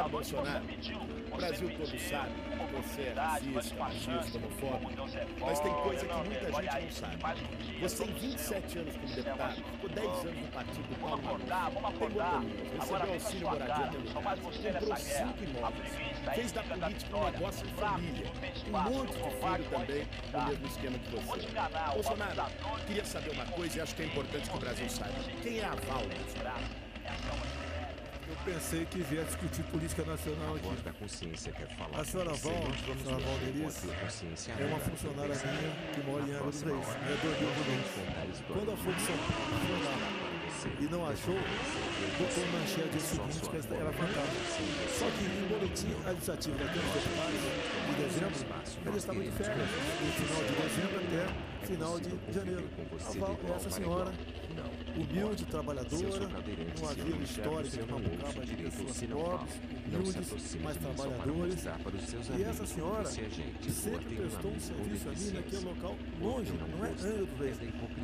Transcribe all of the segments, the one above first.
Sabe, Bolsonaro, o Brasil todo sabe que você é racista, machista, homofóbico, mas tem coisa que muita gente não sabe. Você em 27 anos como deputado, ficou 10 anos no partido do Paulo tem botoninhas, recebeu auxílio moradia pelo caso, comprou 5 imóveis, fez da política um negócio de família, um monte de filho também no mesmo esquema que você. Bolsonaro, queria saber uma coisa e acho que é importante que o Brasil saiba. Quem é a Val, Bolsonaro? Pensei que vier discutir política nacional aqui. da consciência quer falar. A senhora Val, a senhora é uma funcionária minha que mora em Angra dos Reis. É do Rio Grande Quando a foi lá e não achou, botou na manchete o seguinte, que era fantástica. Só que em boletim administrativo da Câmara dos Deputados, de dezembro, ele estava de férias, no final de dezembro até final de janeiro. A Val essa senhora humilde, trabalhadora, numa vila histórica de Mamucaba de pessoas pobres, humildes, mas trabalhadores. E essa senhora sempre prestou um serviço ali naquele local longe, não é Angra do Reis,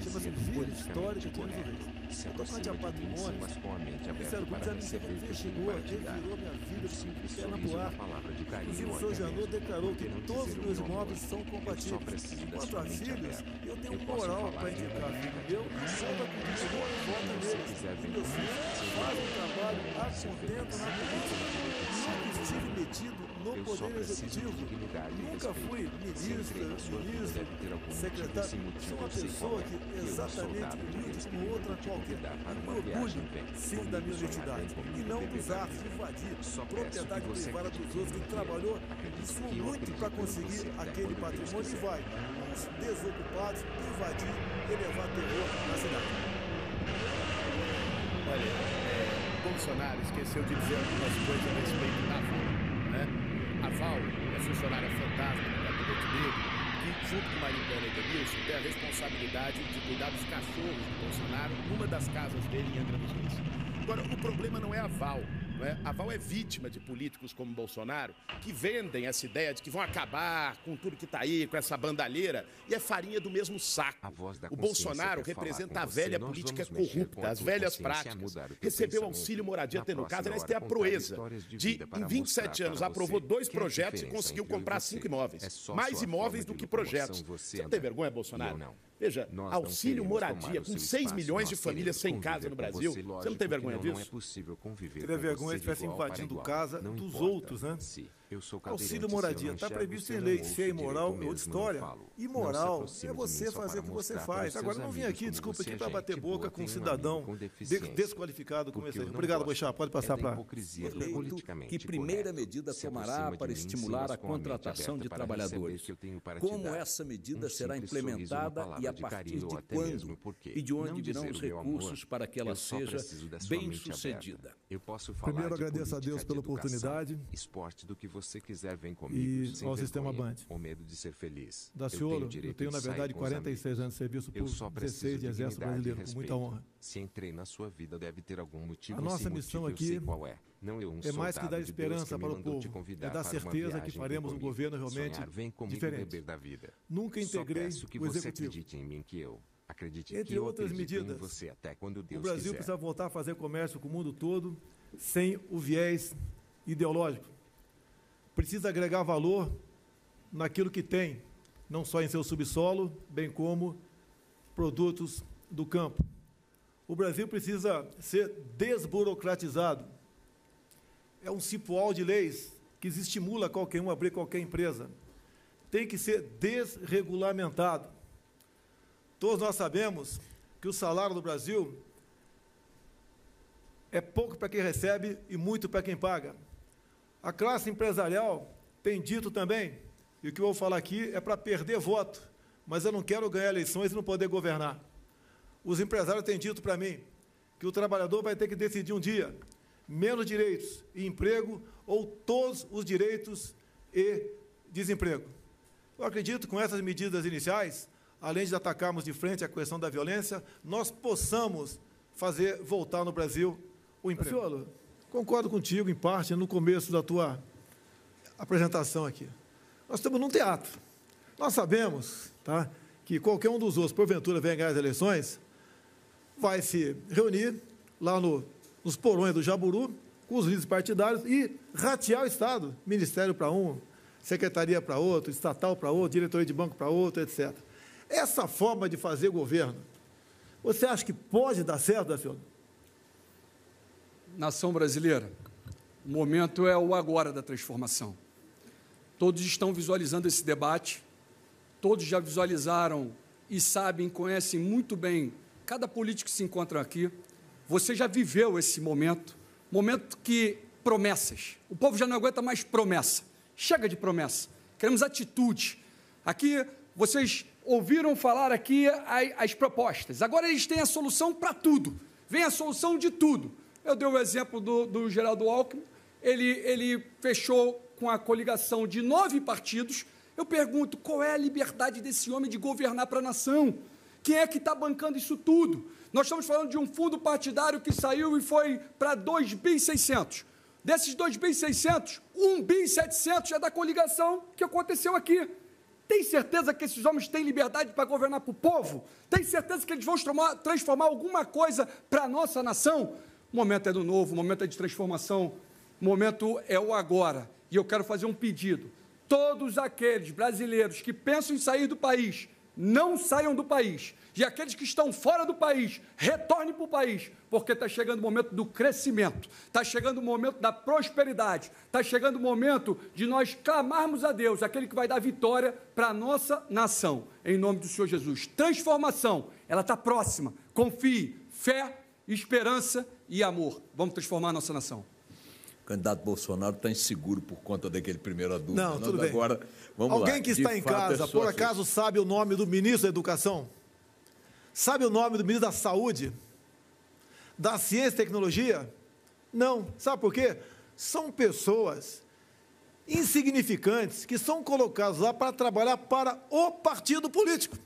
chama-se Vila Histórica de Angra do Reis. Eu estou falando de patrimônio, o Ministério Público já me disse que chegou, revirou minha vida de perna pro ar. Inclusive o senhor Janot declarou que todos os meus imóveis são compatíveis. Quanto a filhos, eu tenho moral para indicar filho meu santa política vota neles. E meus filhos fazem um trabalho a contento na política. Nunca estive metido no Poder Executivo. Nunca fui ministro, ministro, secretário. Sou uma pessoa que exatamente humilde como outra qualquer. Me orgulho, sim, da minha identidade. E não de invadir propriedade privada dos outros que trabalhou e muito para conseguir aquele patrimônio e vai os desocupados invadir e levar terror na cidade. Olha, é, Bolsonaro esqueceu de dizer algumas coisas a respeito da Val? A Val é funcionária fantasma do gabinete dele, que, junto com dela, Edenilson, tem a responsabilidade de cuidar dos cachorros do Bolsonaro numa das casas dele em Angra dos Reis. Agora, o problema não é a Val. Não é? A Val é vítima de políticos como Bolsonaro que vendem essa ideia de que vão acabar com tudo que está aí, com essa bandalheira, e é farinha do mesmo saco. o Bolsonaro representa a velha política corrupta, as velhas práticas. Recebeu auxílio moradia tendo casa, aliás, tem a proeza de, em 27 anos, aprovou dois projetos e conseguiu comprar cinco imóveis. Mais imóveis do que projetos. Você não tem vergonha, Bolsonaro? Veja, Nós auxílio moradia com 6 milhões de famílias sem casa no Brasil. Você, lógico, você não tem vergonha disso? Não é possível conviver Teria vergonha se estivesse invadindo casa não dos importa. outros, né? Se eu sou Auxílio moradia está previsto em lei. Se é imoral, é outra história. Imoral é você fazer o que você faz. Agora, não vim aqui, desculpa, aqui para bater boca com um cidadão desqualificado como esse. Obrigado, Boixá. Pode passar é para... Que primeira medida tomará para estimular a contratação de trabalhadores? Como essa medida será implementada e a partir de quando? E de onde virão os recursos para que ela seja bem sucedida? Primeiro, agradeço a Deus pela oportunidade. Esporte do que você quiser, vem comigo. E ao Sistema Band. O medo de ser feliz. Da Ciolo, eu, eu tenho, na verdade, 46 anos de serviço público, 16 de Exército Brasileiro, com muita honra. Se entrei na sua vida, deve ter algum motivo. A nossa missão aqui é. Não eu, um é mais que dar esperança para o povo. É dar certeza que faremos um governo realmente diferente. Nunca integrei que o Executivo. Acredite em mim que eu Acredite Entre que outras medidas, você até quando Deus o Brasil quiser. precisa voltar a fazer comércio com o mundo todo sem o viés ideológico precisa agregar valor naquilo que tem, não só em seu subsolo, bem como produtos do campo. O Brasil precisa ser desburocratizado. É um cipoal de leis que estimula qualquer um a abrir qualquer empresa. Tem que ser desregulamentado. Todos nós sabemos que o salário do Brasil é pouco para quem recebe e muito para quem paga. A classe empresarial tem dito também, e o que eu vou falar aqui é para perder voto, mas eu não quero ganhar eleições e não poder governar. Os empresários têm dito para mim que o trabalhador vai ter que decidir um dia menos direitos e emprego ou todos os direitos e desemprego. Eu acredito que com essas medidas iniciais, além de atacarmos de frente a questão da violência, nós possamos fazer voltar no Brasil o emprego. Senhor, Concordo contigo, em parte, no começo da tua apresentação aqui. Nós estamos num teatro. Nós sabemos tá, que qualquer um dos outros, porventura, venha ganhar as eleições, vai se reunir lá no, nos porões do Jaburu com os líderes partidários e ratear o Estado, ministério para um, secretaria para outro, estatal para outro, diretoria de banco para outro, etc. Essa forma de fazer governo, você acha que pode dar certo, Daciolo? Nação brasileira, o momento é o agora da transformação. Todos estão visualizando esse debate, todos já visualizaram e sabem, conhecem muito bem cada político que se encontra aqui. Você já viveu esse momento, momento que promessas. O povo já não aguenta mais promessa. Chega de promessa. Queremos atitude. Aqui vocês ouviram falar aqui as, propostas. Agora eles têm a solução para tudo. Vem a solução de tudo. Eu dei o exemplo do, do Geraldo Alckmin. Ele, ele fechou com a coligação de nove partidos. Eu pergunto, qual é a liberdade desse homem de governar para a nação? Quem é que está bancando isso tudo? Nós estamos falando de um fundo partidário que saiu e foi para 2.600. Desses 2.600, 1.700 é da coligação que aconteceu aqui. Tem certeza que esses homens têm liberdade para governar para o povo? Tem certeza que eles vão transformar alguma coisa para a nossa nação? O momento é do novo, o momento é de transformação, o momento é o agora. E eu quero fazer um pedido. Todos aqueles brasileiros que pensam em sair do país, não saiam do país. E aqueles que estão fora do país, retornem para o país, porque está chegando o momento do crescimento, está chegando o momento da prosperidade, está chegando o momento de nós clamarmos a Deus, aquele que vai dar vitória para a nossa nação, em nome do Senhor Jesus. Transformação, ela está próxima. Confie, fé, esperança e amor. Vamos transformar a nossa nação. O candidato Bolsonaro está inseguro por conta daquele primeiro adulto. Não, tudo bem. Agora, vamos Alguém lá. que está de em casa, é por acaso, sabe o nome do ministro da Educação? Sabe o nome do ministro da Saúde? Da Ciência e Tecnologia? Não. Sabe por quê? São pessoas insignificantes que são colocados lá para trabalhar para o partido político.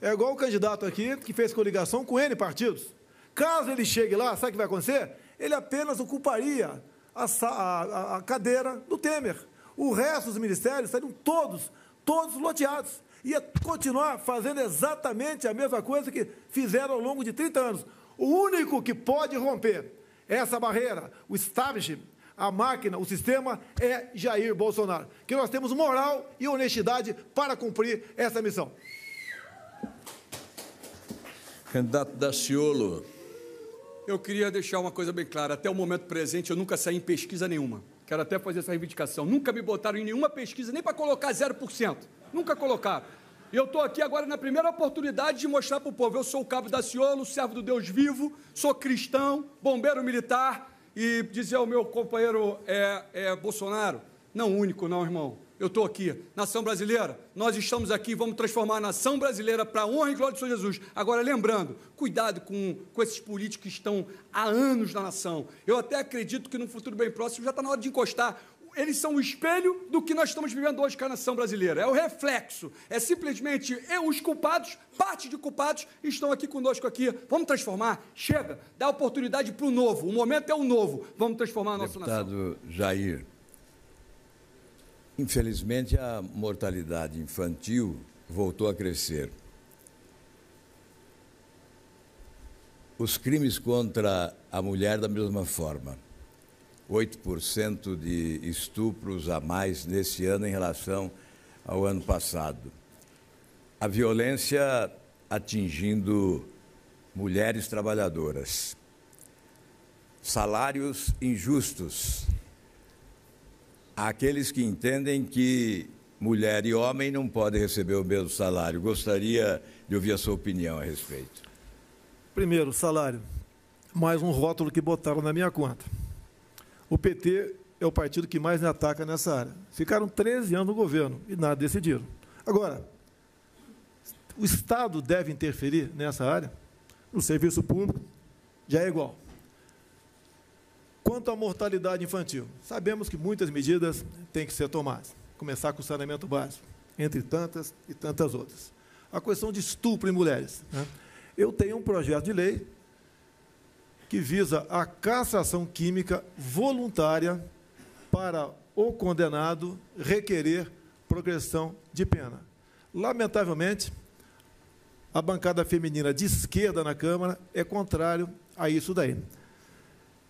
É igual o candidato aqui que fez coligação com N partidos. Caso ele chegue lá, sabe o que vai acontecer? Ele apenas ocuparia a, a, a cadeira do Temer. O resto dos ministérios estariam todos, todos loteados ia continuar fazendo exatamente a mesma coisa que fizeram ao longo de 30 anos. O único que pode romper essa barreira, o establishment, a máquina, o sistema, é Jair Bolsonaro. Que nós temos moral e honestidade para cumprir essa missão. Candidato Daciolo. Eu queria deixar uma coisa bem clara. Até o momento presente, eu nunca saí em pesquisa nenhuma. Quero até fazer essa reivindicação. Nunca me botaram em nenhuma pesquisa, nem para colocar 0%. Nunca colocaram. E eu estou aqui agora na primeira oportunidade de mostrar para o povo: eu sou o cabo da Ciolo, servo do Deus vivo, sou cristão, bombeiro militar, e dizer ao meu companheiro é, é, Bolsonaro: não único, não, irmão. Eu estou aqui, nação brasileira, nós estamos aqui, vamos transformar a nação brasileira para a honra e glória de Senhor Jesus. Agora, lembrando, cuidado com, com esses políticos que estão há anos na nação. Eu até acredito que no futuro bem próximo já está na hora de encostar eles são o espelho do que nós estamos vivendo hoje com a nação brasileira. É o reflexo. É simplesmente eu, os culpados, parte de culpados, estão aqui conosco aqui. Vamos transformar. Chega, dá oportunidade para o novo. O momento é o novo. Vamos transformar a nossa Deputado nação. Deputado Jair, infelizmente a mortalidade infantil voltou a crescer. Os crimes contra a mulher da mesma forma. 8% de estupros a mais nesse ano em relação ao ano passado. A violência atingindo mulheres trabalhadoras. Salários injustos. Aqueles que entendem que mulher e homem não podem receber o mesmo salário. Gostaria de ouvir a sua opinião a respeito. Primeiro, salário. Mais um rótulo que botaram na minha conta o PT é o partido que mais me ataca nessa área. Ficaram 13 anos no governo e nada decidiram. Agora, o Estado deve interferir nessa área? No serviço público, já é igual. Quanto à mortalidade infantil, sabemos que muitas medidas têm que ser tomadas. Começar com o saneamento básico, entre tantas e tantas outras. A questão de estupro em mulheres. Né? Eu tenho um projeto de lei que visa a cassação química voluntária para o condenado requerer progressão de pena. Lamentavelmente, a bancada feminina de esquerda na Câmara é contrário a isso daí.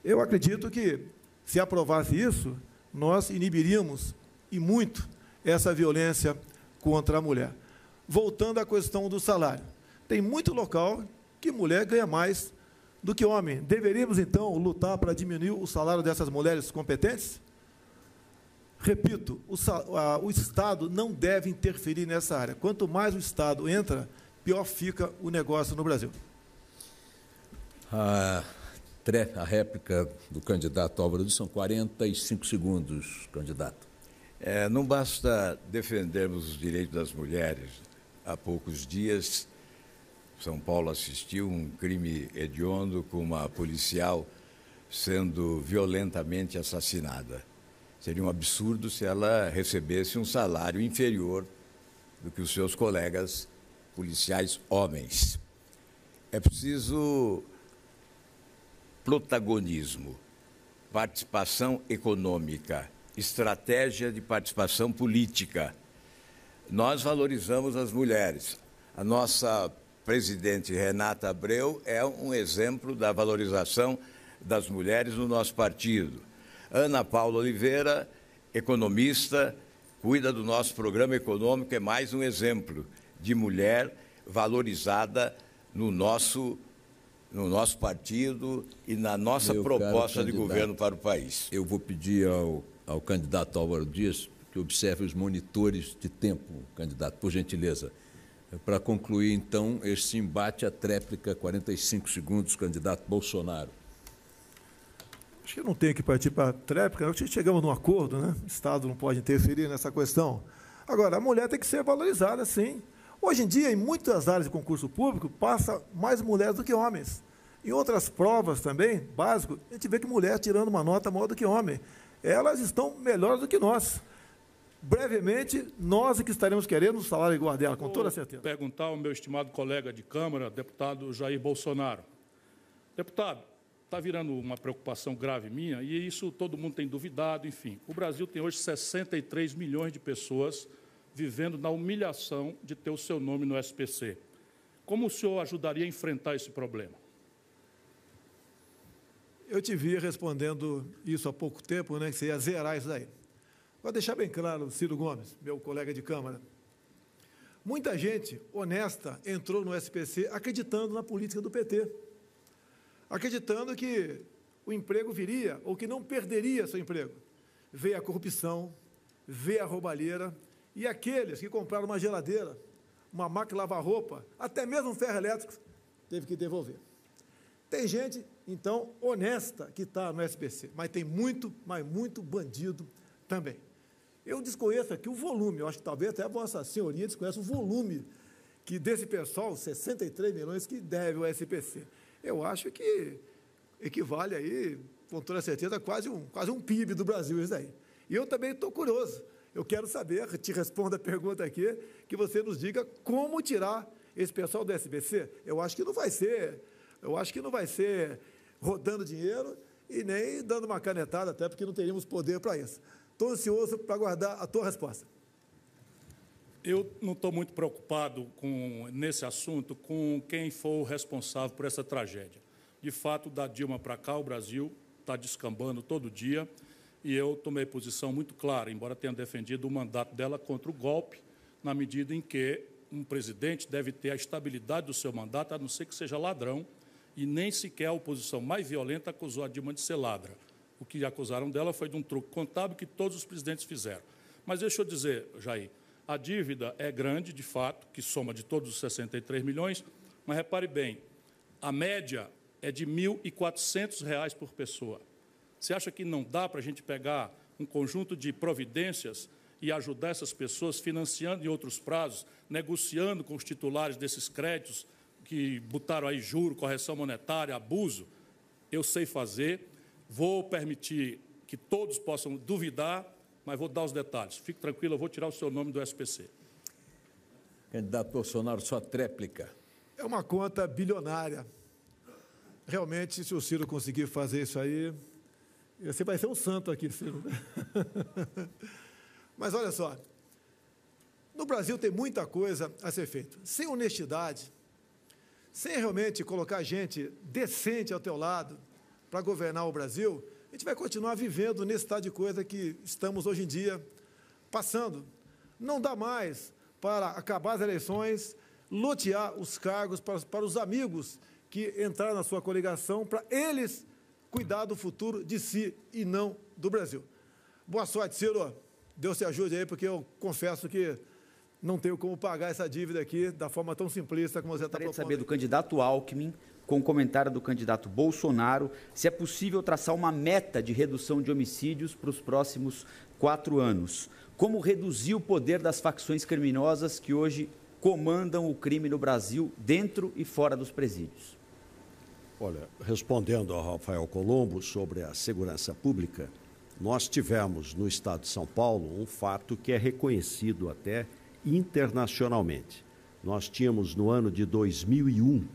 Eu acredito que Se aprovasse isso, nós inibiríamos e muito essa violência contra a mulher. Voltando à questão do salário. Tem muito local que mulher ganha mais do que homem. Deveríamos, então, lutar para diminuir o salário dessas mulheres competentes? Repito, o, a, o Estado não deve interferir nessa área. Quanto mais o Estado entra, pior fica o negócio no Brasil. A, a réplica do candidato Álvaro são 45 segundos, candidato. É, não basta defendermos os direitos das mulheres. Há poucos dias, São Paulo assistiu um crime hediondo com uma policial sendo violentamente assassinada. Seria um absurdo se ela recebesse um salário inferior do que os seus colegas policiais homens. É preciso protagonismo, participação econômica, estratégia de participação política. Nós valorizamos as mulheres. A nossa presidente Renata Abreu é um exemplo da valorização das mulheres no nosso partido. Ana Paula Oliveira, economista, cuida do nosso programa econômico, é mais um exemplo de mulher valorizada no nosso, no nosso partido e na nossa Meu proposta de governo para o país. Eu vou pedir ao, ao candidato Álvaro Dias que observe os monitores de tempo, candidato, por gentileza. Para concluir, então, este embate, a tréplica, 45 segundos, candidato Bolsonaro. Acho que não tem que partir para a tréplica, acho que chegamos num acordo, né? O Estado não pode interferir nessa questão. Agora, a mulher tem que ser valorizada, sim. Hoje em dia, em muitas áreas de concurso público, passa mais mulheres do que homens. Em outras provas também, básico, a gente vê que mulher tirando uma nota maior do que homem. Elas estão melhores do que nós. Brevemente, nós é que estaremos querendo o salário igual dela, com toda certeza. Vou perguntar ao meu estimado colega de Câmara, deputado Jair Bolsonaro. Deputado, está virando uma preocupação grave minha, e isso todo mundo tem duvidado, enfim. O Brasil tem hoje 63 milhões de pessoas vivendo na humilhação de ter o seu nome no SPC. Como o senhor ajudaria a enfrentar esse problema? Eu te vi respondendo isso há pouco tempo, né, que você ia zerar isso daí. Vou deixar bem claro, Ciro Gomes, meu colega de Câmara. Muita gente honesta entrou no SPC acreditando na política do PT acreditando que o emprego viria ou que não perderia seu emprego. Veio a corrupção, veio a roubalheira e aqueles que compraram uma geladeira, uma máquina lavar roupa, até mesmo um ferro elétrico, teve que devolver. Tem gente, então, honesta que está no SPC, mas tem muito, mas muito bandido também. Eu desconheço aqui o volume, eu acho que talvez até a Vossa Senhoria desconheça o volume que desse pessoal, 63 milhões, que deve ao SPC eu acho que equivale aí, com toda certeza, quase um, quase um PIB do Brasil isso aí. E eu também estou curioso. Eu quero saber, te responda a pergunta aqui, que você nos diga como tirar esse pessoal do SBC. Eu acho que não vai ser, eu acho que não vai ser rodando dinheiro e nem dando uma canetada, até porque não teríamos poder para isso. Estou ansioso para aguardar a tua resposta. Eu não estou muito preocupado com, nesse assunto com quem for o responsável por essa tragédia. De fato, da Dilma para cá, o Brasil está descambando todo dia e eu tomei posição muito clara, embora tenha defendido o mandato dela contra o golpe, na medida em que um presidente deve ter a estabilidade do seu mandato, a não ser que seja ladrão, e nem sequer a oposição mais violenta acusou a Dilma de ser ladra. O que acusaram dela foi de um truque contábil que todos os presidentes fizeram. Mas deixa eu dizer, Jair, a dívida é grande, de fato, que soma de todos os 63 milhões, mas repare bem, a média é de R$ 1.400 por pessoa. Você acha que não dá para a gente pegar um conjunto de providências e ajudar essas pessoas financiando em outros prazos, negociando com os titulares desses créditos que botaram aí juro, correção monetária, abuso? Eu sei fazer, vou permitir que todos possam duvidar mas vou dar os detalhes. Fique tranquilo, eu vou tirar o seu nome do SPC. Candidato Bolsonaro, sua tréplica. É uma conta bilionária. Realmente, se o Ciro conseguir fazer isso aí, você vai ser um santo aqui, Ciro. Mas olha só, no Brasil tem muita coisa a ser feita. Sem honestidade, sem realmente colocar gente decente ao teu lado para governar o Brasil, a gente vai continuar vivendo nesse estado de coisa que estamos hoje em dia passando. Não dá mais para acabar as eleições, lotear os cargos para, para os amigos que entraram na sua coligação, para eles cuidar do futuro de si e não do Brasil. Boa sorte, Ciro. Deus te ajude aí, porque eu confesso que não tenho como pagar essa dívida aqui da forma tão simplista como você está propondo. saber do candidato Alckmin, com o comentário do candidato Bolsonaro, se é possível traçar uma meta de redução de homicídios para os próximos quatro anos. Como reduzir o poder das facções criminosas que hoje comandam o crime no Brasil, dentro e fora dos presídios? Olha, respondendo ao Rafael Colombo sobre a segurança pública, nós tivemos no estado de São Paulo um fato que é reconhecido até internacionalmente. Nós tínhamos no ano de 2001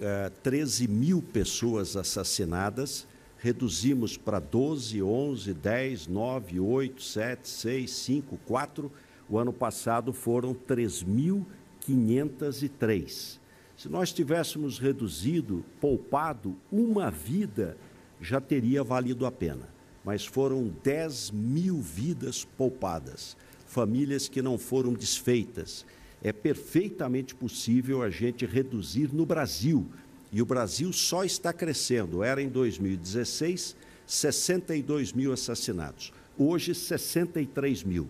eh, 13 mil pessoas assassinadas, reduzimos para 12, 11, 10, 9, 8, 7, 6, 5, 4. O ano passado foram 3.503. Se nós tivéssemos reduzido, poupado uma vida, já teria valido a pena. Mas foram 10 mil vidas poupadas, famílias que não foram desfeitas. É perfeitamente possível a gente reduzir no Brasil. E o Brasil só está crescendo. Era em 2016, 62 mil assassinatos. Hoje, 63 mil.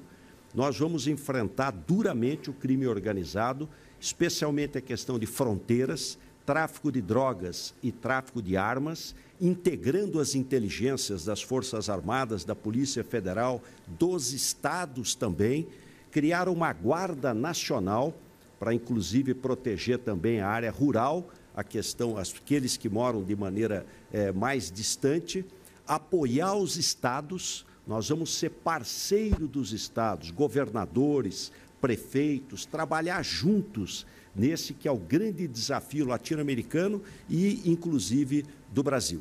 Nós vamos enfrentar duramente o crime organizado especialmente a questão de fronteiras, tráfico de drogas e tráfico de armas, integrando as inteligências das Forças Armadas, da Polícia Federal, dos estados também, criar uma guarda nacional para inclusive proteger também a área rural, a questão aqueles que moram de maneira é, mais distante, apoiar os estados. Nós vamos ser parceiro dos estados, governadores, prefeitos, trabalhar juntos nesse que é o grande desafio latino-americano e, inclusive, do Brasil.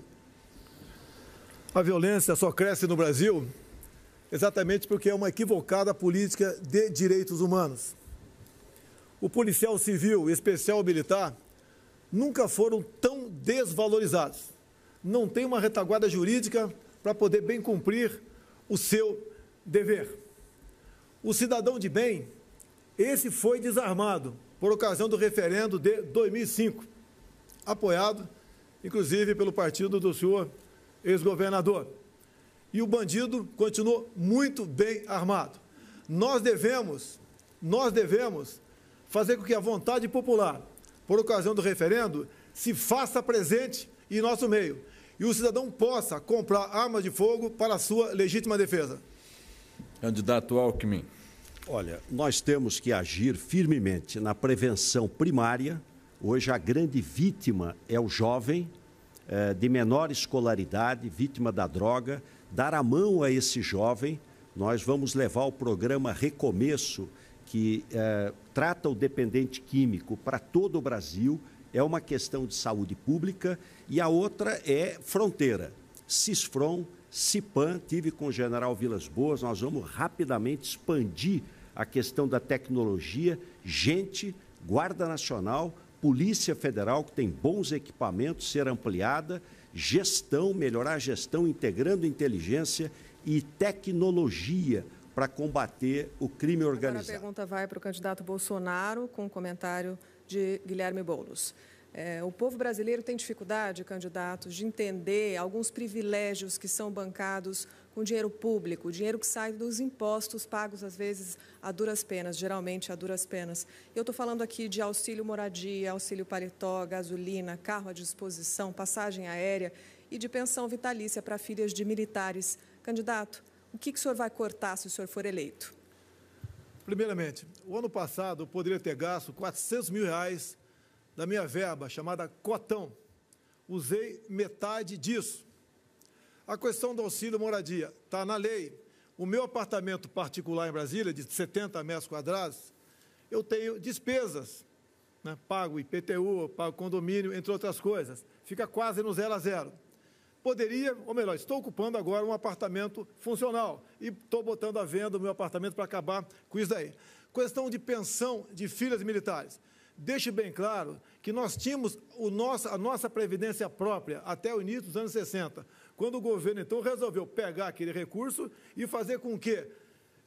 A violência só cresce no Brasil exatamente porque é uma equivocada política de direitos humanos. O policial civil e especial militar nunca foram tão desvalorizados. Não tem uma retaguarda jurídica para poder bem cumprir o seu dever. O cidadão de bem esse foi desarmado por ocasião do referendo de 2005, apoiado, inclusive, pelo partido do senhor ex-governador. E o bandido continuou muito bem armado. Nós devemos, nós devemos fazer com que a vontade popular, por ocasião do referendo, se faça presente em nosso meio e o cidadão possa comprar armas de fogo para a sua legítima defesa. Candidato Alckmin. Olha, nós temos que agir firmemente na prevenção primária. Hoje, a grande vítima é o jovem, é, de menor escolaridade, vítima da droga. Dar a mão a esse jovem, nós vamos levar o programa Recomeço, que é, trata o dependente químico para todo o Brasil. É uma questão de saúde pública. E a outra é fronteira. CISFRON, CIPAM, tive com o general Vilas Boas, nós vamos rapidamente expandir a questão da tecnologia, gente, Guarda Nacional, Polícia Federal, que tem bons equipamentos, ser ampliada, gestão, melhorar a gestão, integrando inteligência e tecnologia para combater o crime organizado. Agora a pergunta vai para o candidato Bolsonaro, com o um comentário de Guilherme Boulos. É, o povo brasileiro tem dificuldade, candidatos, de entender alguns privilégios que são bancados com dinheiro público, dinheiro que sai dos impostos pagos, às vezes, a duras penas, geralmente a duras penas. Eu estou falando aqui de auxílio moradia, auxílio paletó, gasolina, carro à disposição, passagem aérea e de pensão vitalícia para filhas de militares. Candidato, o que, que o senhor vai cortar se o senhor for eleito? Primeiramente, o ano passado eu poderia ter gasto 400 mil reais da minha verba, chamada cotão. Usei metade disso. A questão do auxílio moradia está na lei. O meu apartamento particular em Brasília, de 70 metros quadrados, eu tenho despesas. Né? Pago IPTU, pago condomínio, entre outras coisas. Fica quase no zero a zero. Poderia, ou melhor, estou ocupando agora um apartamento funcional e estou botando à venda o meu apartamento para acabar com isso daí. Questão de pensão de filhas militares. Deixe bem claro que nós tínhamos nosso, a nossa previdência própria até o início dos anos 60, quando o governo então resolveu pegar aquele recurso e fazer com que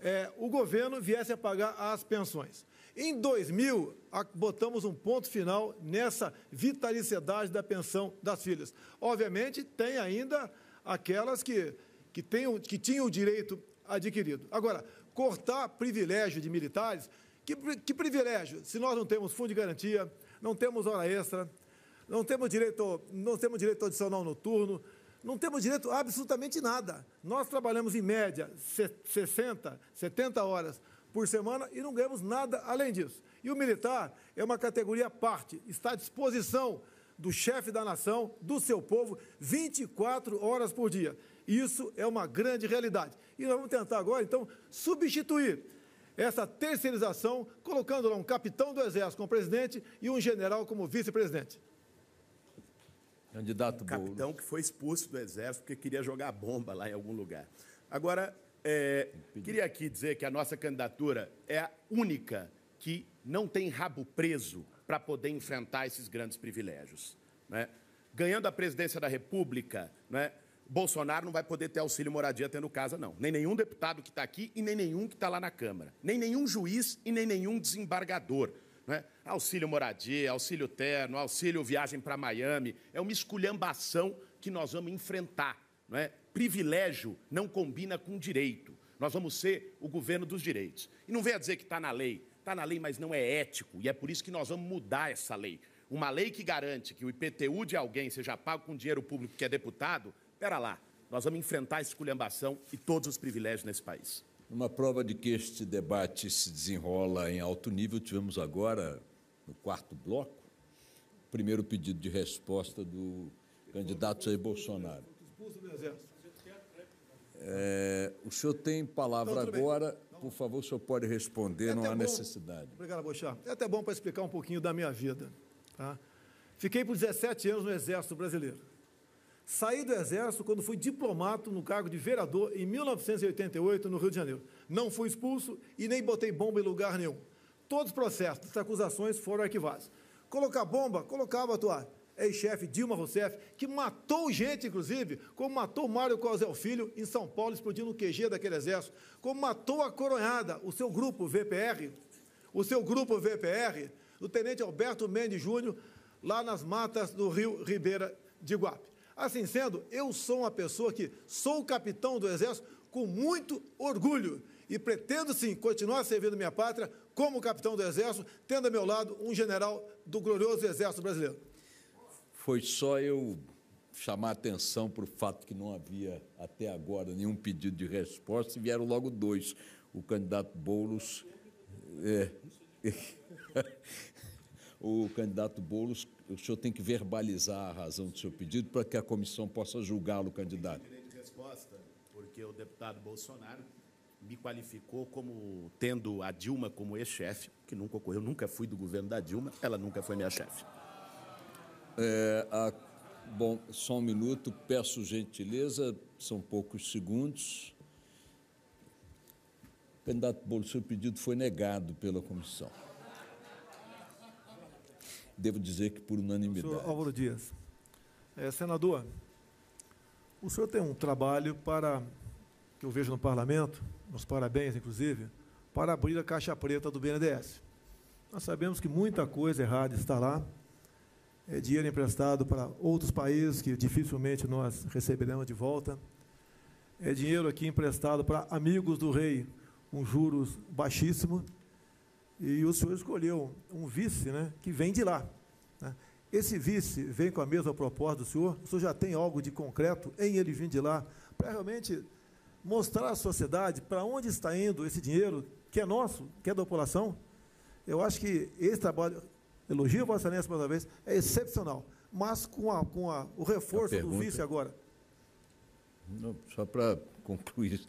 é, o governo viesse a pagar as pensões. Em 2000, botamos um ponto final nessa vitaliciedade da pensão das filhas. Obviamente, tem ainda aquelas que, que, tenham, que tinham o direito adquirido. Agora, cortar privilégio de militares, que, que privilégio? Se nós não temos fundo de garantia, não temos hora extra, não temos direito, não temos direito adicional noturno, não temos direito a absolutamente nada. Nós trabalhamos em média 60, 70 horas por semana e não ganhamos nada além disso. E o militar é uma categoria à parte, está à disposição do chefe da nação, do seu povo, 24 horas por dia. Isso é uma grande realidade. E nós vamos tentar agora, então, substituir essa terceirização, colocando lá um capitão do Exército como presidente e um general como vice-presidente. Candidato Capitão que foi expulso do Exército porque queria jogar bomba lá em algum lugar. Agora, é, queria aqui dizer que a nossa candidatura é a única que não tem rabo preso para poder enfrentar esses grandes privilégios. Né? Ganhando a presidência da República, né, Bolsonaro não vai poder ter auxílio moradia tendo casa, não. Nem nenhum deputado que está aqui e nem nenhum que está lá na Câmara. Nem nenhum juiz e nem nenhum desembargador. Né? Auxílio moradia, auxílio terno, auxílio viagem para Miami. É uma esculhambação que nós vamos enfrentar. Não é? privilégio não combina com direito. Nós vamos ser o governo dos direitos. E não venha dizer que está na lei. Está na lei, mas não é ético. E é por isso que nós vamos mudar essa lei. Uma lei que garante que o IPTU de alguém seja pago com dinheiro público que é deputado, espera lá. Nós vamos enfrentar a esculhambação e todos os privilégios nesse país. Uma prova de que este debate se desenrola em alto nível, tivemos agora, no quarto bloco, o primeiro pedido de resposta do candidato Jair Bolsonaro. É, o senhor tem palavra agora. Por favor, o senhor pode responder, é não há bom, necessidade. Obrigado, Bochá. É até bom para explicar um pouquinho da minha vida. Tá? Fiquei por 17 anos no Exército Brasileiro. Saí do Exército quando fui diplomata no cargo de vereador em 1988, no Rio de Janeiro. Não fui expulso e nem botei bomba em lugar nenhum. Todos os processos, acusações foram arquivados. Colocar bomba, colocava atuar ex-chefe Dilma Rousseff, que matou gente, inclusive, como matou Mário Cosel Filho em São Paulo, explodindo o QG daquele exército, como matou a Coronhada, o seu grupo VPR, o seu grupo VPR, o tenente Alberto Mendes Júnior, lá nas matas do Rio Ribeira de Guape. Assim sendo, eu sou uma pessoa que sou capitão do Exército com muito orgulho e pretendo sim continuar servindo minha pátria como capitão do Exército, tendo a meu lado um general do glorioso Exército Brasileiro foi só eu chamar atenção para o fato que não havia até agora nenhum pedido de resposta e vieram logo dois. O candidato Boulos. É, o candidato Boulos, o senhor tem que verbalizar a razão do seu pedido para que a comissão possa julgá-lo, candidato. Direito de resposta, porque o deputado Bolsonaro me qualificou como tendo a Dilma como ex-chefe, que nunca ocorreu, nunca fui do governo da Dilma, ela nunca foi minha chefe. É, a, bom, só um minuto, peço gentileza, são poucos segundos. Candidato Bolo, seu pedido foi negado pela comissão. Devo dizer que por unanimidade. Senhor Álvaro Dias. É, senador, o senhor tem um trabalho para, que eu vejo no parlamento, nos parabéns, inclusive, para abrir a caixa preta do BNDES. Nós sabemos que muita coisa errada está lá, é dinheiro emprestado para outros países que dificilmente nós receberemos de volta. É dinheiro aqui emprestado para amigos do rei, com juros baixíssimos. E o senhor escolheu um vice né, que vem de lá. Né? Esse vice vem com a mesma proposta do senhor? O senhor já tem algo de concreto em ele vir de lá para realmente mostrar à sociedade para onde está indo esse dinheiro que é nosso, que é da população? Eu acho que esse trabalho elogio Vossa Excelência mais uma vez, é excepcional. Mas com, a, com a, o reforço pergunta, do vice agora. Não, só para concluir.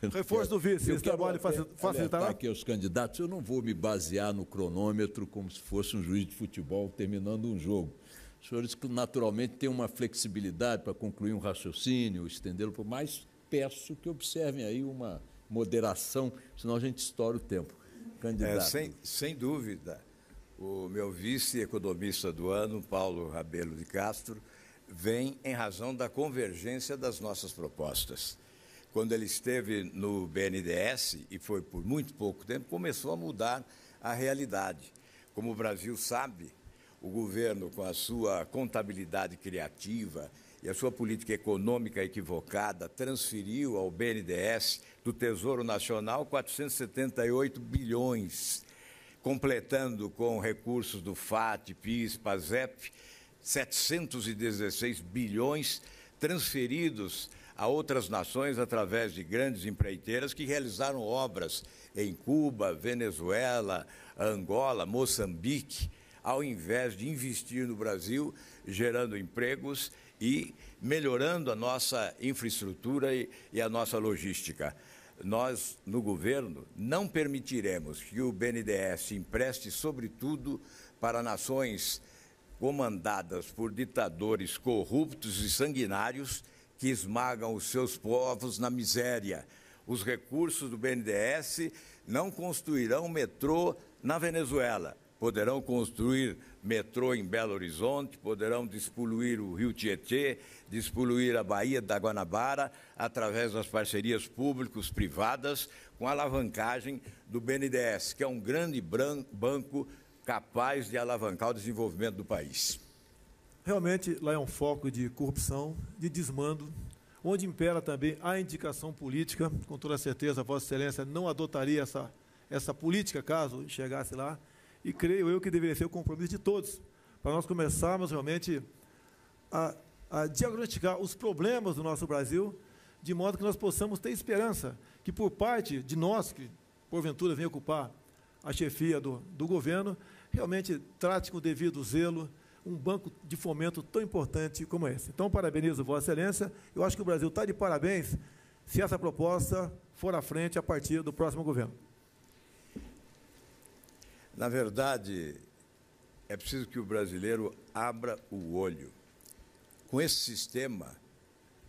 Reforço do vice, esse trabalho facilitará? aqui aos candidatos, eu não vou me basear no cronômetro como se fosse um juiz de futebol terminando um jogo. Os senhores que naturalmente têm uma flexibilidade para concluir um raciocínio, estendê-lo, mas peço que observem aí uma moderação, senão a gente estoura o tempo. Candidato. É, sem, sem dúvida o meu vice-economista do ano, Paulo Rabelo de Castro, vem em razão da convergência das nossas propostas. Quando ele esteve no BNDES, e foi por muito pouco tempo, começou a mudar a realidade. Como o Brasil sabe, o governo, com a sua contabilidade criativa e a sua política econômica equivocada, transferiu ao BNDES do Tesouro Nacional 478 bilhões, completando com recursos do FAT, PIS, PASEP, 716 bilhões transferidos a outras nações através de grandes empreiteiras que realizaram obras em Cuba, Venezuela, Angola, Moçambique, ao invés de investir no Brasil, gerando empregos e melhorando a nossa infraestrutura e, e a nossa logística. Nós, no governo, não permitiremos que o BNDES empreste, sobretudo, para nações comandadas por ditadores corruptos e sanguinários que esmagam os seus povos na miséria. Os recursos do BNDES não construirão metrô na Venezuela. Poderão construir metrô em Belo Horizonte, poderão despoluir o Rio Tietê, despoluir a Baía da Guanabara através das parcerias públicos-privadas com a alavancagem do BNDES, que é um grande banco capaz de alavancar o desenvolvimento do país. Realmente, lá é um foco de corrupção, de desmando, onde impera também a indicação política. Com toda certeza, Vossa Excelência não adotaria essa, essa política caso chegasse lá. E creio eu que deveria ser o compromisso de todos, para nós começarmos realmente a, a diagnosticar os problemas do nosso Brasil, de modo que nós possamos ter esperança que, por parte de nós, que porventura vem ocupar a chefia do, do governo, realmente trate com o devido zelo um banco de fomento tão importante como esse. Então, parabenizo Vossa Excelência. Eu acho que o Brasil está de parabéns se essa proposta for à frente a partir do próximo governo. Na verdade, é preciso que o brasileiro abra o olho. Com esse sistema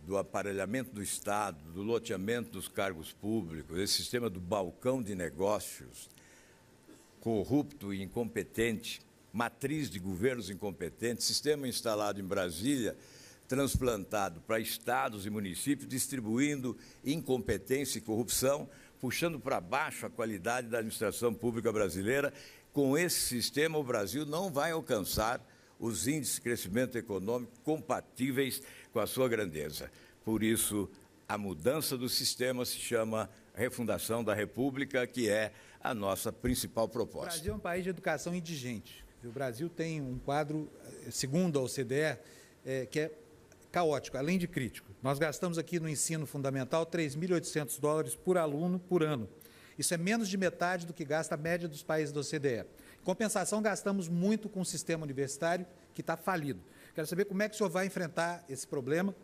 do aparelhamento do Estado, do loteamento dos cargos públicos, esse sistema do balcão de negócios, corrupto e incompetente, matriz de governos incompetentes, sistema instalado em Brasília, transplantado para estados e municípios, distribuindo incompetência e corrupção, puxando para baixo a qualidade da administração pública brasileira. Com esse sistema, o Brasil não vai alcançar os índices de crescimento econômico compatíveis com a sua grandeza. Por isso, a mudança do sistema se chama refundação da República, que é a nossa principal proposta. O Brasil é um país de educação indigente. O Brasil tem um quadro, eh, segundo a OCDE, é, eh, que é caótico, além de crítico. Nós gastamos aqui no ensino fundamental 3.800 dólares por aluno por ano. Isso é menos de metade do que gasta a média dos países da OCDE. Em compensação, gastamos muito com o sistema universitário, que está falido. Quero saber como é que o senhor vai enfrentar esse problema,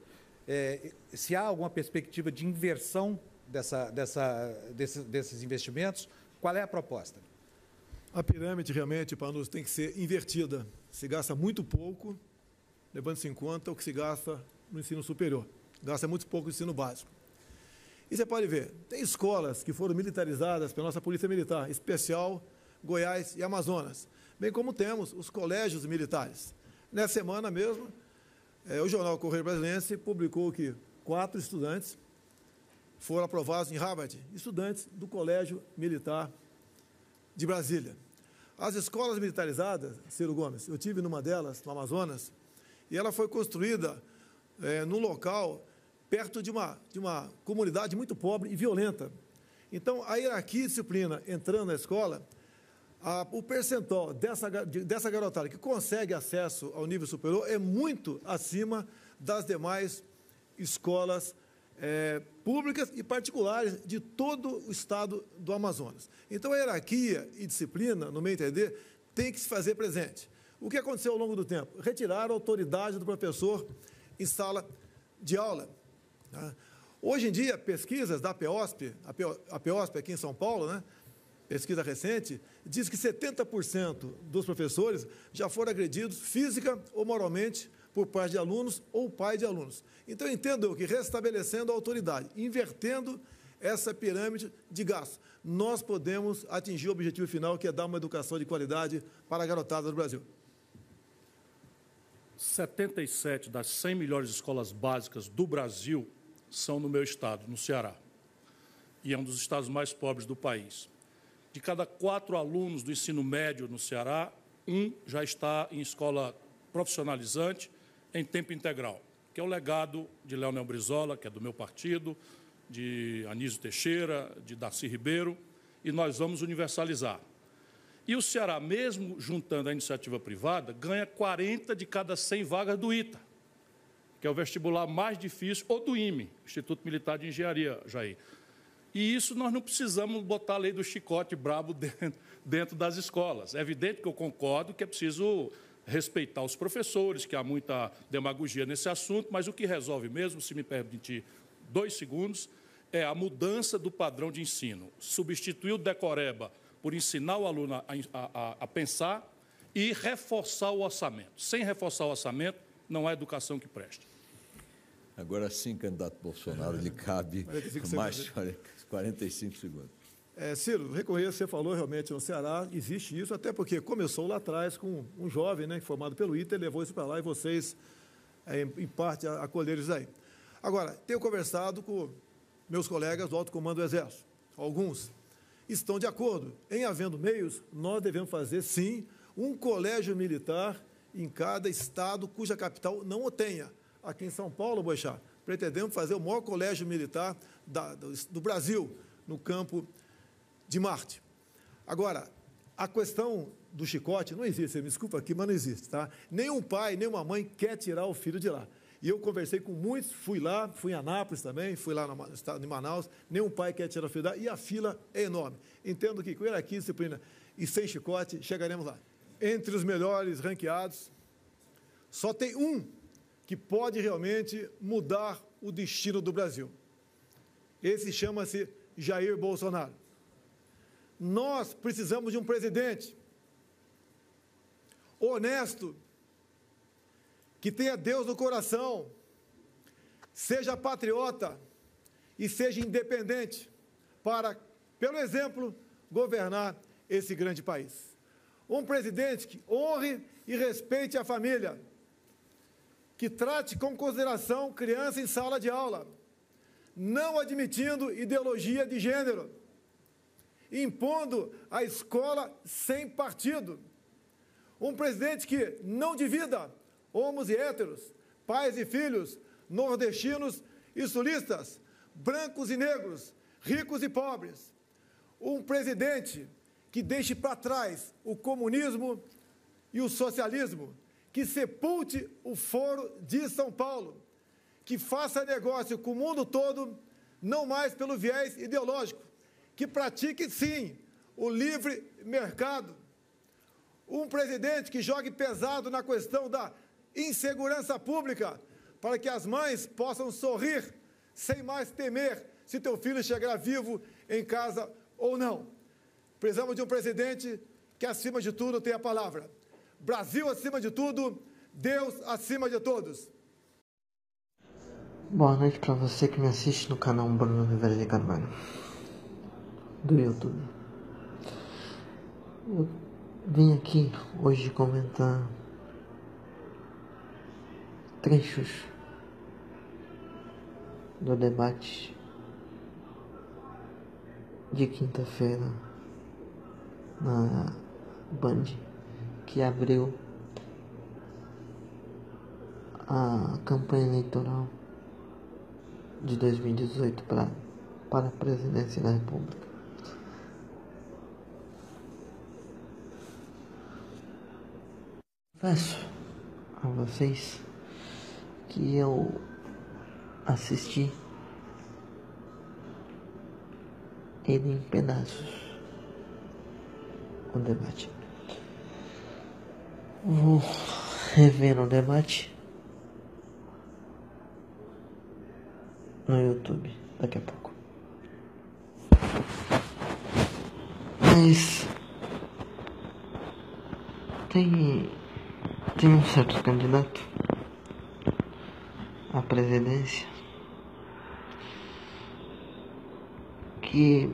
é, se há alguma perspectiva de inversão dessa, dessa, desses, desses investimentos, qual é a proposta? A pirâmide realmente, para nós, tem que ser invertida. Se gasta muito pouco, levando-se em conta o que se gasta no ensino superior. Gasta muito pouco no ensino básico. E você pode ver, tem escolas que foram militarizadas pela nossa Polícia Militar, especial Goiás e Amazonas, bem como temos os colégios militares. Nessa semana mesmo, é, o jornal Correio Brasilense publicou que quatro estudantes foram aprovados em Harvard, estudantes do Colégio Militar de Brasília. As escolas militarizadas, Ciro Gomes, eu tive numa delas, no Amazonas, e ela foi construída é, num local perto de uma, de uma comunidade muito pobre e violenta. Então, a hierarquia e disciplina entrando na escola, a, o percentual dessa, dessa garotada que consegue acesso ao nível superior é muito acima das demais escolas é, públicas e particulares de todo o estado do Amazonas. Então, a hierarquia e disciplina, no meu entender, tem que se fazer presente. O que aconteceu ao longo do tempo? Retirar a autoridade do professor em sala de aula. Né? Hoje em dia, pesquisas da PEOSP, a PEOSP aqui em São Paulo, né? pesquisa recente, diz que 70% dos professores já foram agredidos física ou moralmente por parte de alunos ou pai de alunos. Então, entendo que restabelecendo a autoridade, invertendo essa pirâmide de gasto, nós podemos atingir o objetivo final, que é dar uma educação de qualidade para a garotada do Brasil. 77 das 100 melhores escolas básicas do Brasil são no meu estado, no Ceará. E é um dos estados mais pobres do país. De cada quatro alunos do ensino médio no Ceará, um já está em escola profissionalizante em tempo integral, que é o legado de Leonel Brizola, que é do meu partido, de Anísio Teixeira, de Darcy Ribeiro, e nós vamos universalizar. E o Ceará, mesmo juntando a iniciativa privada, ganha 40 de cada 100 vagas do ITA, que é o vestibular mais difícil, ou do IME, Instituto Militar de Engenharia, Jair. E isso nós não precisamos botar a lei do chicote brabo dentro, dentro das escolas. É evidente que eu concordo que é preciso respeitar os professores, que há muita demagogia nesse assunto, mas o que resolve mesmo, se me permitir dois segundos, é a mudança do padrão de ensino. Substituir o decoreba por ensinar o aluno a, a, a pensar e reforçar o orçamento. Sem reforçar o orçamento, não há educação que preste. Agora sim, candidato Bolsonaro, lhe cabe mais 45 segundos. É, Ciro, recorrer, você falou realmente no Ceará, existe isso, até porque começou lá atrás com um jovem, né, formado pelo ITA, levou isso para lá e vocês, é, em parte, acolheram isso aí. Agora, tenho conversado com meus colegas do Alto Comando do Exército, alguns estão de acordo. Em havendo meios, nós devemos fazer, sim, um colégio militar em cada estado cuja capital não o tenha. Aqui em São Paulo, Boixá, pretendemos fazer o maior colégio militar da, do, do Brasil, no campo de Marte. Agora, a questão do chicote não existe, me desculpa aqui, mas não existe, tá? Nenhum pai, nenhuma mãe quer tirar o filho de lá. E eu conversei com muitos, fui lá, fui em Anápolis também, fui lá no estado de Manaus, nenhum pai quer tirar o filho da e a fila é enorme. Entendo que com hierarquia, disciplina e sem chicote, chegaremos lá. Entre os melhores ranqueados, só tem um que pode realmente mudar o destino do Brasil. Esse chama-se Jair Bolsonaro. Nós precisamos de um presidente honesto, que tenha Deus no coração, seja patriota e seja independente para, pelo exemplo, governar esse grande país. Um presidente que honre e respeite a família, que trate com consideração criança em sala de aula, não admitindo ideologia de gênero, impondo a escola sem partido. Um presidente que não divida homos e héteros, pais e filhos, nordestinos e sulistas, brancos e negros, ricos e pobres. Um presidente que deixe para trás o comunismo e o socialismo, que sepulte o Foro de São Paulo, que faça negócio com o mundo todo, não mais pelo viés ideológico, que pratique sim o livre mercado. Um presidente que jogue pesado na questão da insegurança pública, para que as mães possam sorrir sem mais temer se teu filho chegar vivo em casa ou não. Precisamos de um presidente que, acima de tudo, tenha a palavra. Brasil acima de tudo, Deus acima de todos. Boa noite para você que me assiste no canal Bruno Rivera de Carvalho, do YouTube. Eu vim aqui hoje comentar trechos do debate de quinta-feira na Band que abriu a campanha eleitoral de 2018 para, para a presidência da República. Peço a vocês que eu assisti ele em pedaços o debate. Vou rever o debate no YouTube daqui a pouco. Mas tem tem um certo candidato à presidência que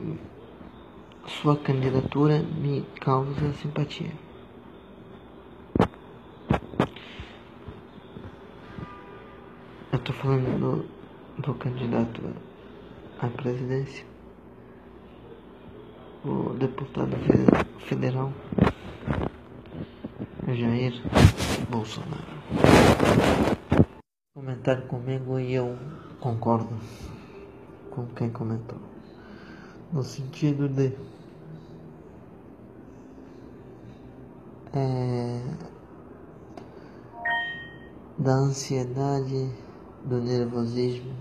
sua candidatura me causa simpatia. falando do, do candidato à presidência, o deputado federal Jair Bolsonaro. Comentar comigo e eu concordo com quem comentou. No sentido de é, da ansiedade, do nervosismo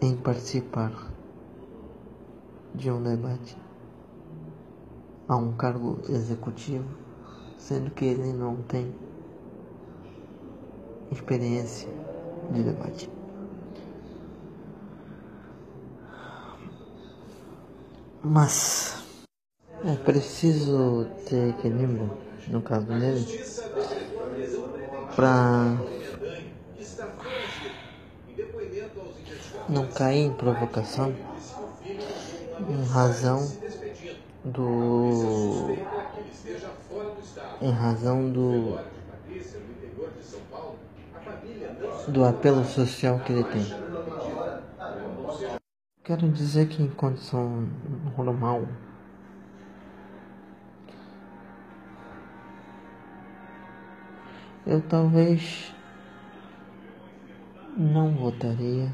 em participar de um debate a um cargo executivo, sendo que ele não tem experiência de debate. Mas é preciso ter equilíbrio, no caso dele, para não cair em provocação em razão do em razão do do apelo social que ele tem. Quero dizer que em condição normal eu talvez não votaria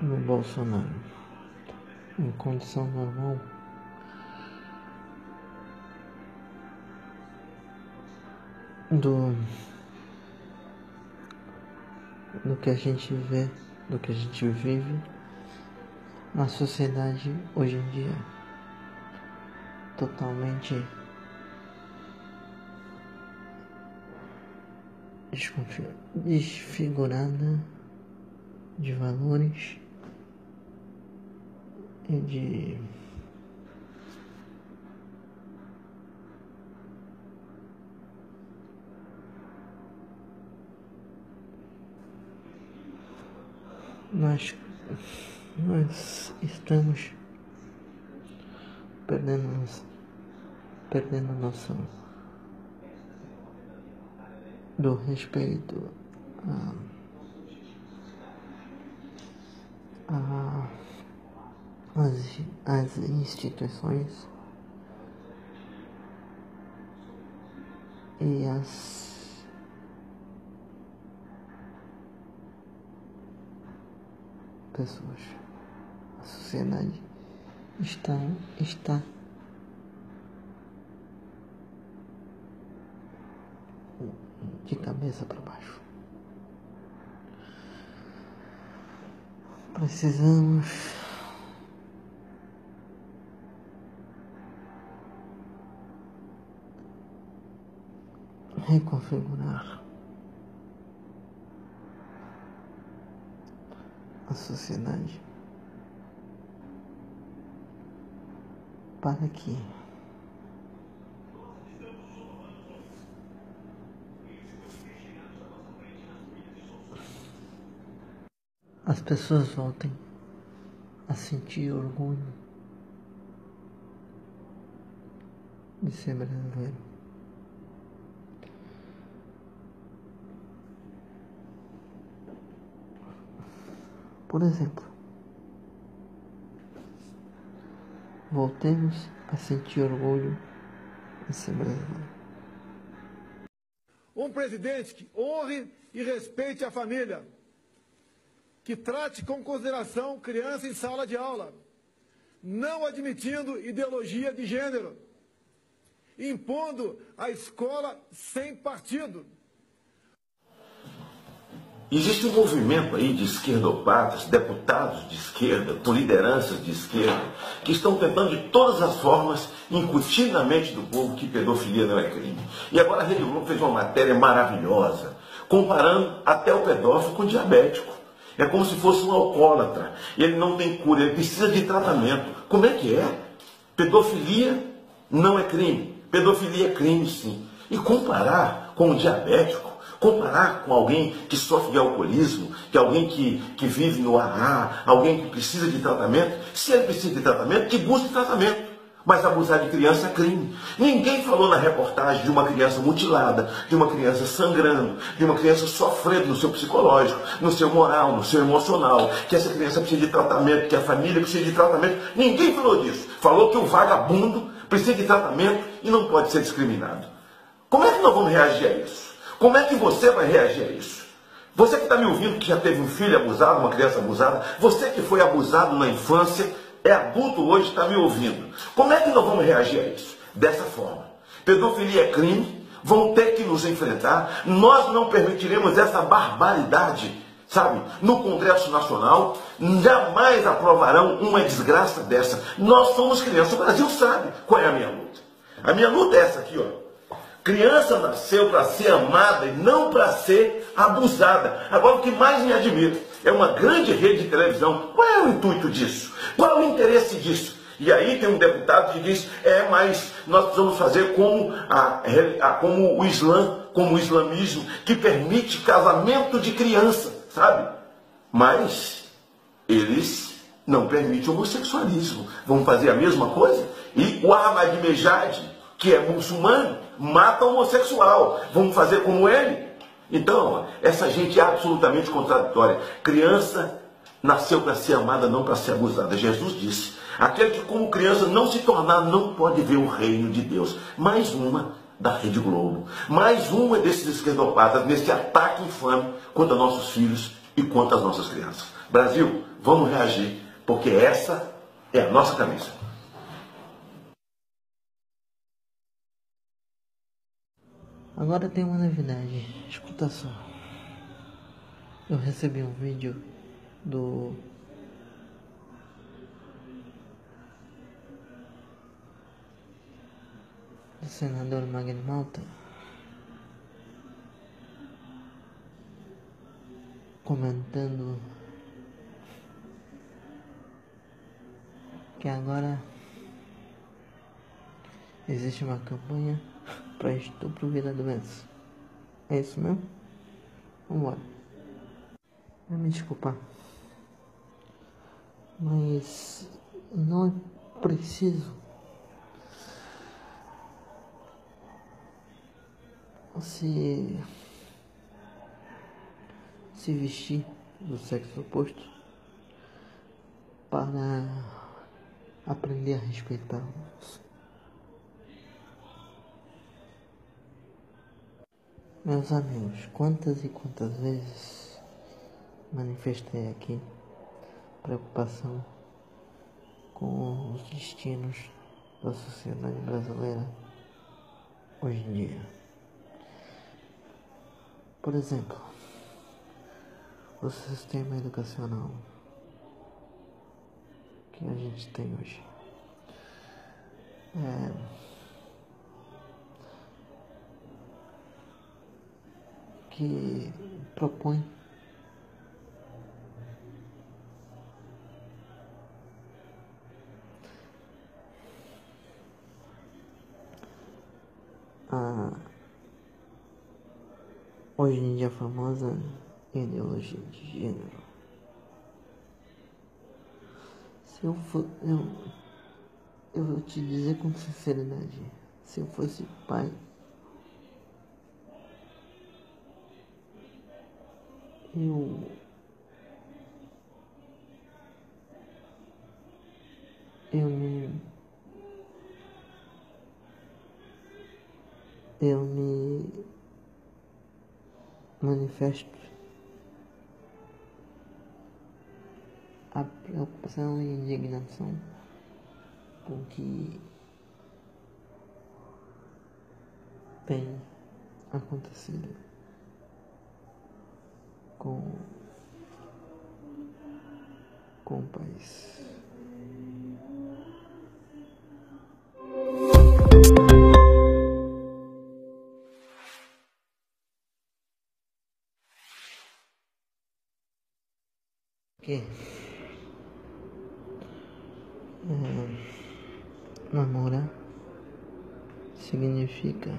no Bolsonaro em condição normal. Do, do que a gente vê, do que a gente vive na sociedade hoje em dia. Totalmente desfigurada de valores e de nós nós estamos perdendo perdendo noção do respeito a, a as, as instituições e as pessoas, a sociedade está, está de cabeça para baixo. Precisamos reconfigurar a sociedade para que as pessoas voltem a sentir orgulho de ser brasileiro. Por exemplo, voltemos a sentir orgulho de ser brasileiro. Um presidente que honre e respeite a família, que trate com consideração criança em sala de aula, não admitindo ideologia de gênero, impondo a escola sem partido Existe um movimento aí de esquerdopatas, deputados de esquerda, com lideranças de esquerda, que estão tentando de todas as formas incutir na mente do povo que pedofilia não é crime. E agora a Rede Globo fez uma matéria maravilhosa, comparando até o pedófilo com o diabético. É como se fosse um alcoólatra. Ele não tem cura, ele precisa de tratamento. Como é que é? Pedofilia não é crime. Pedofilia é crime, sim. E comparar com o diabético, Comparar com alguém que sofre de alcoolismo, que é alguém que, que vive no AA, alguém que precisa de tratamento, se ele precisa de tratamento, que busque tratamento. Mas abusar de criança é crime. Ninguém falou na reportagem de uma criança mutilada, de uma criança sangrando, de uma criança sofrendo no seu psicológico, no seu moral, no seu emocional, que essa criança precisa de tratamento, que a família precisa de tratamento. Ninguém falou disso. Falou que o vagabundo precisa de tratamento e não pode ser discriminado. Como é que nós vamos reagir a isso? Como é que você vai reagir a isso? Você que está me ouvindo, que já teve um filho abusado, uma criança abusada, você que foi abusado na infância, é adulto hoje, está me ouvindo. Como é que nós vamos reagir a isso? Dessa forma. Pedofilia é crime, vão ter que nos enfrentar. Nós não permitiremos essa barbaridade, sabe? No Congresso Nacional, jamais aprovarão uma desgraça dessa. Nós somos crianças, o Brasil sabe qual é a minha luta. A minha luta é essa aqui, ó. Criança nasceu para ser amada e não para ser abusada. Agora, o que mais me admira é uma grande rede de televisão. Qual é o intuito disso? Qual é o interesse disso? E aí tem um deputado que diz, é, mas nós precisamos fazer como, a, a, como o Islã, como o islamismo, que permite casamento de criança, sabe? Mas eles não permitem homossexualismo. Vão fazer a mesma coisa? E o Ahmadinejad, que é muçulmano, mata homossexual. Vamos fazer como ele? Então, essa gente é absolutamente contraditória. Criança nasceu para ser amada, não para ser abusada. Jesus disse: aquele que, como criança, não se tornar, não pode ver o reino de Deus. Mais uma da Rede Globo. Mais uma desses esquerdopatas nesse ataque infame contra nossos filhos e contra as nossas crianças. Brasil, vamos reagir, porque essa é a nossa camisa. Agora tem uma novidade, escuta só. Eu recebi um vídeo do do senador Magno Malta comentando que agora existe uma campanha para estupro vira doença. É isso mesmo? Vambora. Vai me desculpar. Mas não é preciso se se vestir do sexo oposto para aprender a respeitá-los. Meus amigos, quantas e quantas vezes manifestei aqui preocupação com os destinos da sociedade brasileira hoje em dia. Por exemplo, o sistema educacional que a gente tem hoje. É, que propõe a hoje em dia famosa ideologia de gênero. Se eu for, eu, eu vou te dizer com sinceridade, se eu fosse pai eu eu me eu me manifesto a preocupação e indignação com que tem acontecido com, com o país. Que é, namorar significa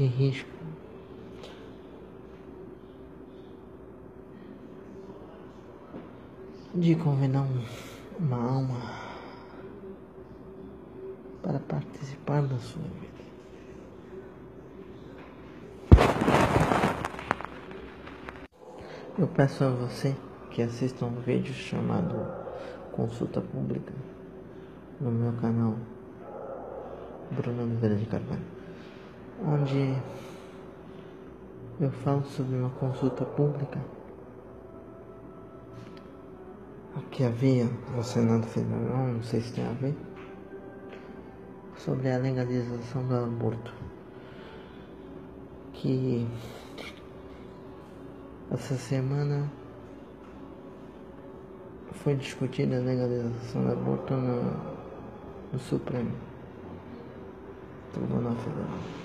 correr risco de convidar uma alma para participar da sua vida. Eu peço a você que assista um vídeo chamado Consulta Pública no meu canal Bruno Oliveira de Carvalho, onde eu falo sobre uma consulta pública que havia no Senado Federal, não sei se tem a ver, sobre a legalização do aborto. Que essa semana foi discutida a legalização do aborto no, no Supremo Tribunal Federal.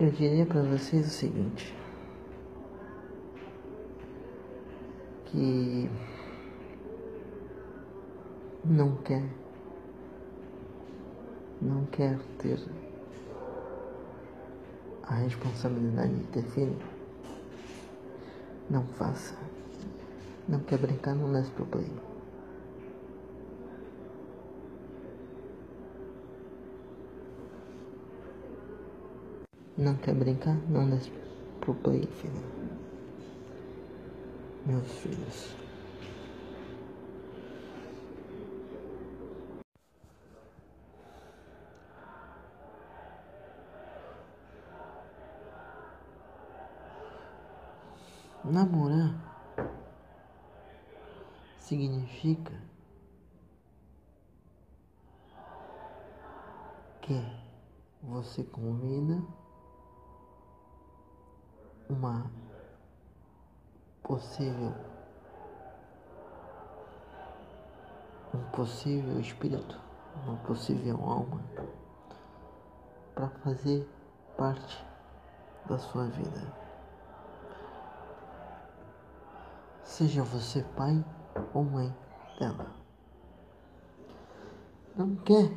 Eu diria para vocês o seguinte. que não quer, não quer ter a responsabilidade de ter filho, não faça. Não quer brincar, não lance pro Não quer brincar, não desce pro play, filho meus filhos. Namorar significa que você convida uma possível um possível espírito, uma possível alma para fazer parte da sua vida. Seja você pai ou mãe dela. Não quer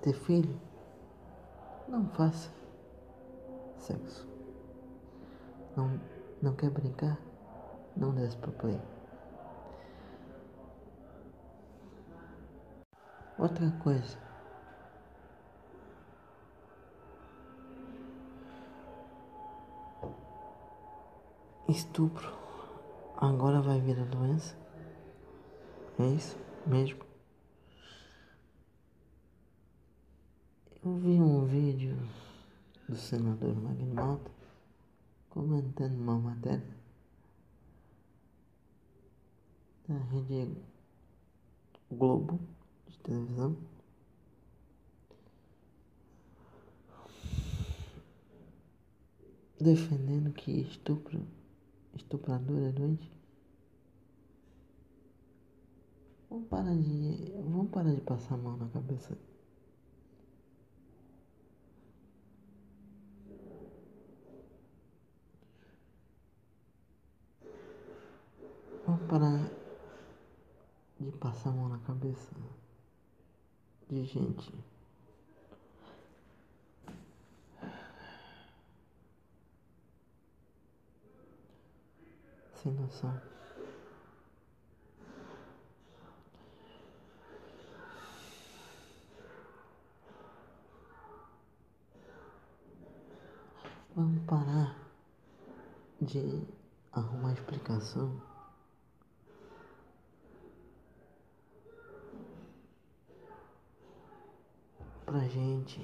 ter filho? Não faça sexo. Não, não quer brincar? Não desce pro play. Outra coisa. Estupro agora vai virar doença? É isso mesmo? Eu vi um vídeo do senador Magno Malta comentando uma matéria da rede Globo de televisão. Defendendo que estupro, estuprador é doente. Vamos parar de. Vamos parar de passar a mão na cabeça Vamos parar de passar a mão na cabeça de gente. Sem noção. Vamos parar de arrumar explicação. Pra gente.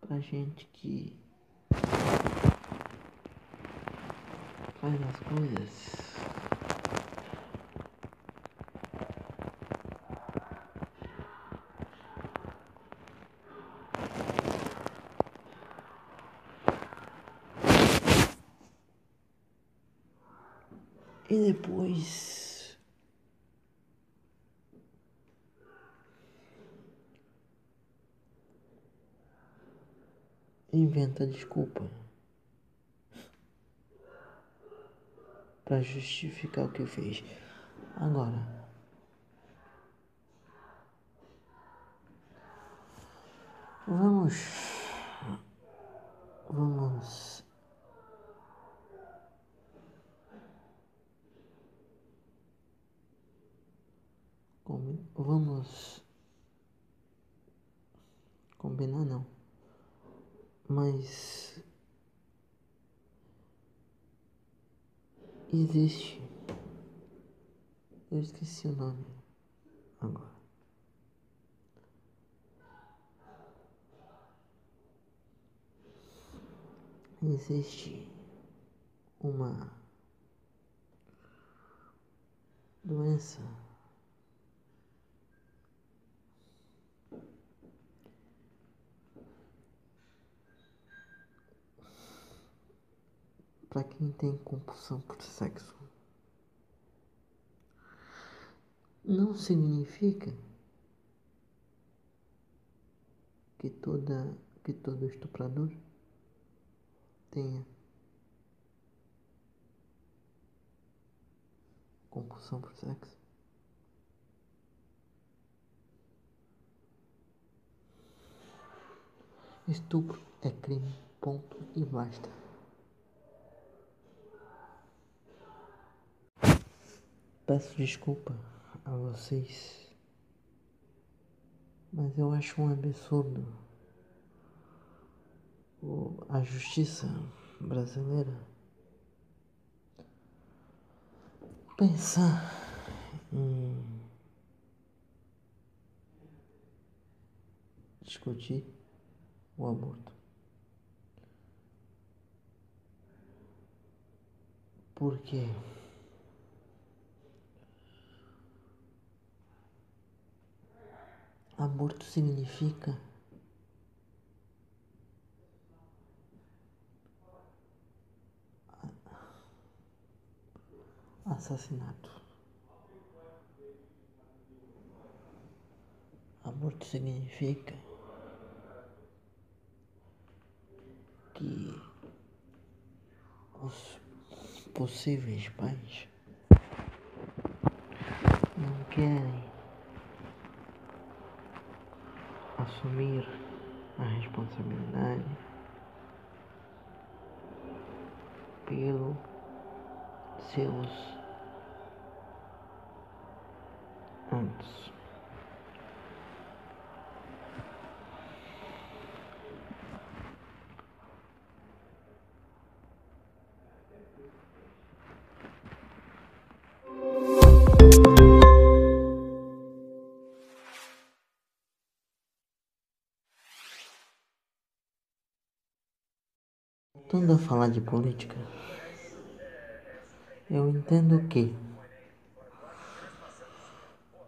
Pra gente que faz as coisas. E depois. Inventa desculpa para justificar o que fez. Agora, vamos, vamos vamos combinar não, mas existe, eu esqueci o nome agora. Existe uma doença para quem tem compulsão por sexo. Não significa que toda que todo estuprador tenha compulsão por sexo. Estupro é crime, ponto e basta. Peço desculpa a vocês, mas eu acho um absurdo a justiça brasileira pensar em discutir o aborto. Por quê? Aborto significa assassinato. Aborto significa que os possíveis pais não querem assumir a responsabilidade pelo seus atos. Voltando a falar de política, eu entendo que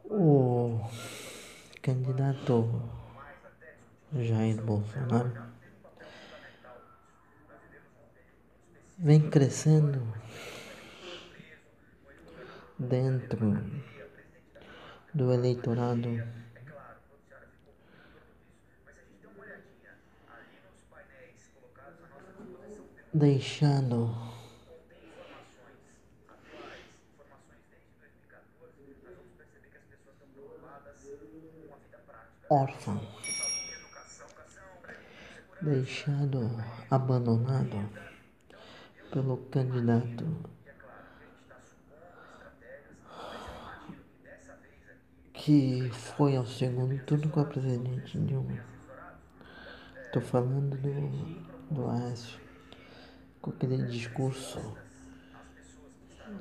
o candidato Jair Bolsonaro vem crescendo dentro do eleitorado deixando. Órfão, deixado abandonado pelo candidato. Que foi ao segundo turno com a presidente Dilma. Estou falando do, do Aécio com aquele discurso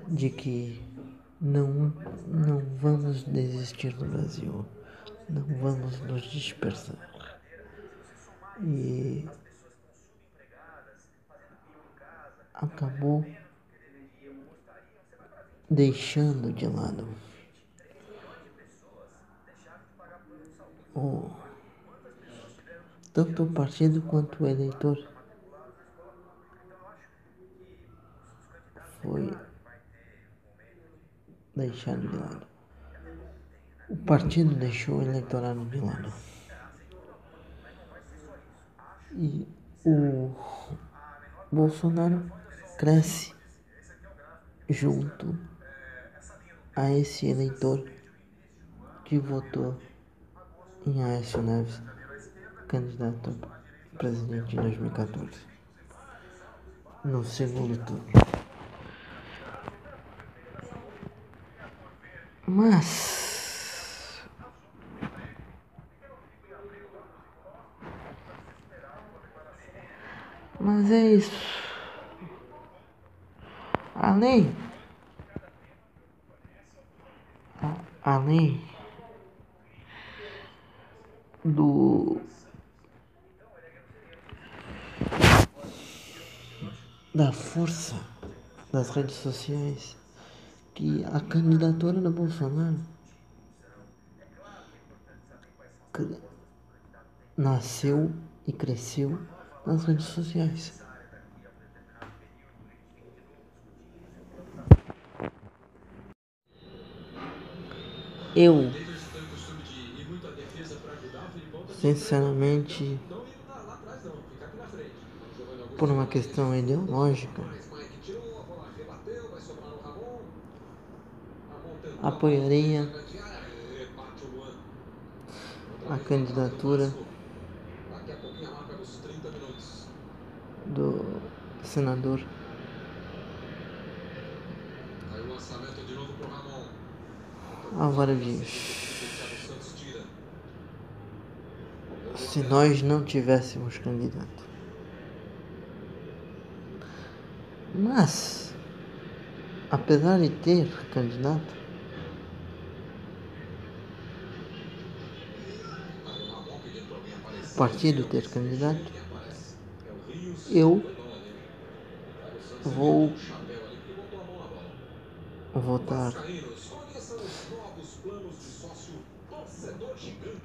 de que não, não vamos desistir do Brasil, não vamos nos dispersar. E acabou deixando de lado o, tanto o partido quanto o eleitor foi deixado de lado. O partido deixou o eleitorado de lado. E o Bolsonaro cresce junto a esse eleitor que votou em Aécio Neves, candidato a presidente em 2014, no segundo turno. Mas Mas é isso. Além além do da força das redes sociais que a candidatura do Bolsonaro nasceu e cresceu nas redes sociais. Eu, sinceramente, por uma questão ideológica, apoiaria a candidatura do senador Álvaro Dias. Se nós não tivéssemos candidato. Mas, apesar de ter candidato, o partido ter candidato, eu vou votar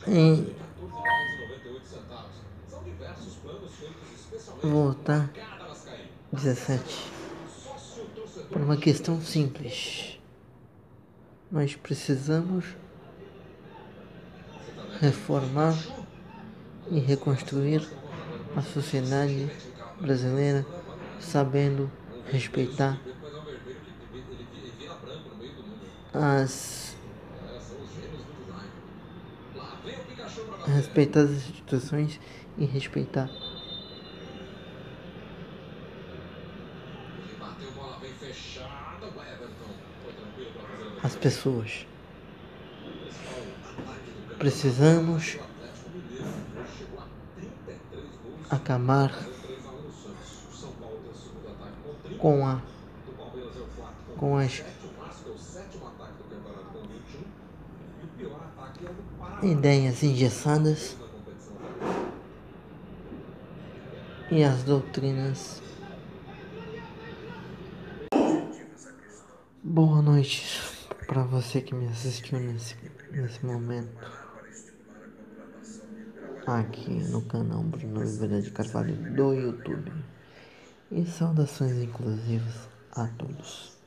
em votar 17 por uma questão simples. Nós precisamos reformar e reconstruir a sociedade brasileira sabendo respeitar as respeitar as instituições e respeitar as pessoas. Precisamos acabar com a com as ideias engessadas e as doutrinas. Boa noite para você que me assistiu nesse, nesse momento aqui no canal Bruno Oliveira de Carvalho do YouTube. E saudações inclusivas a todos.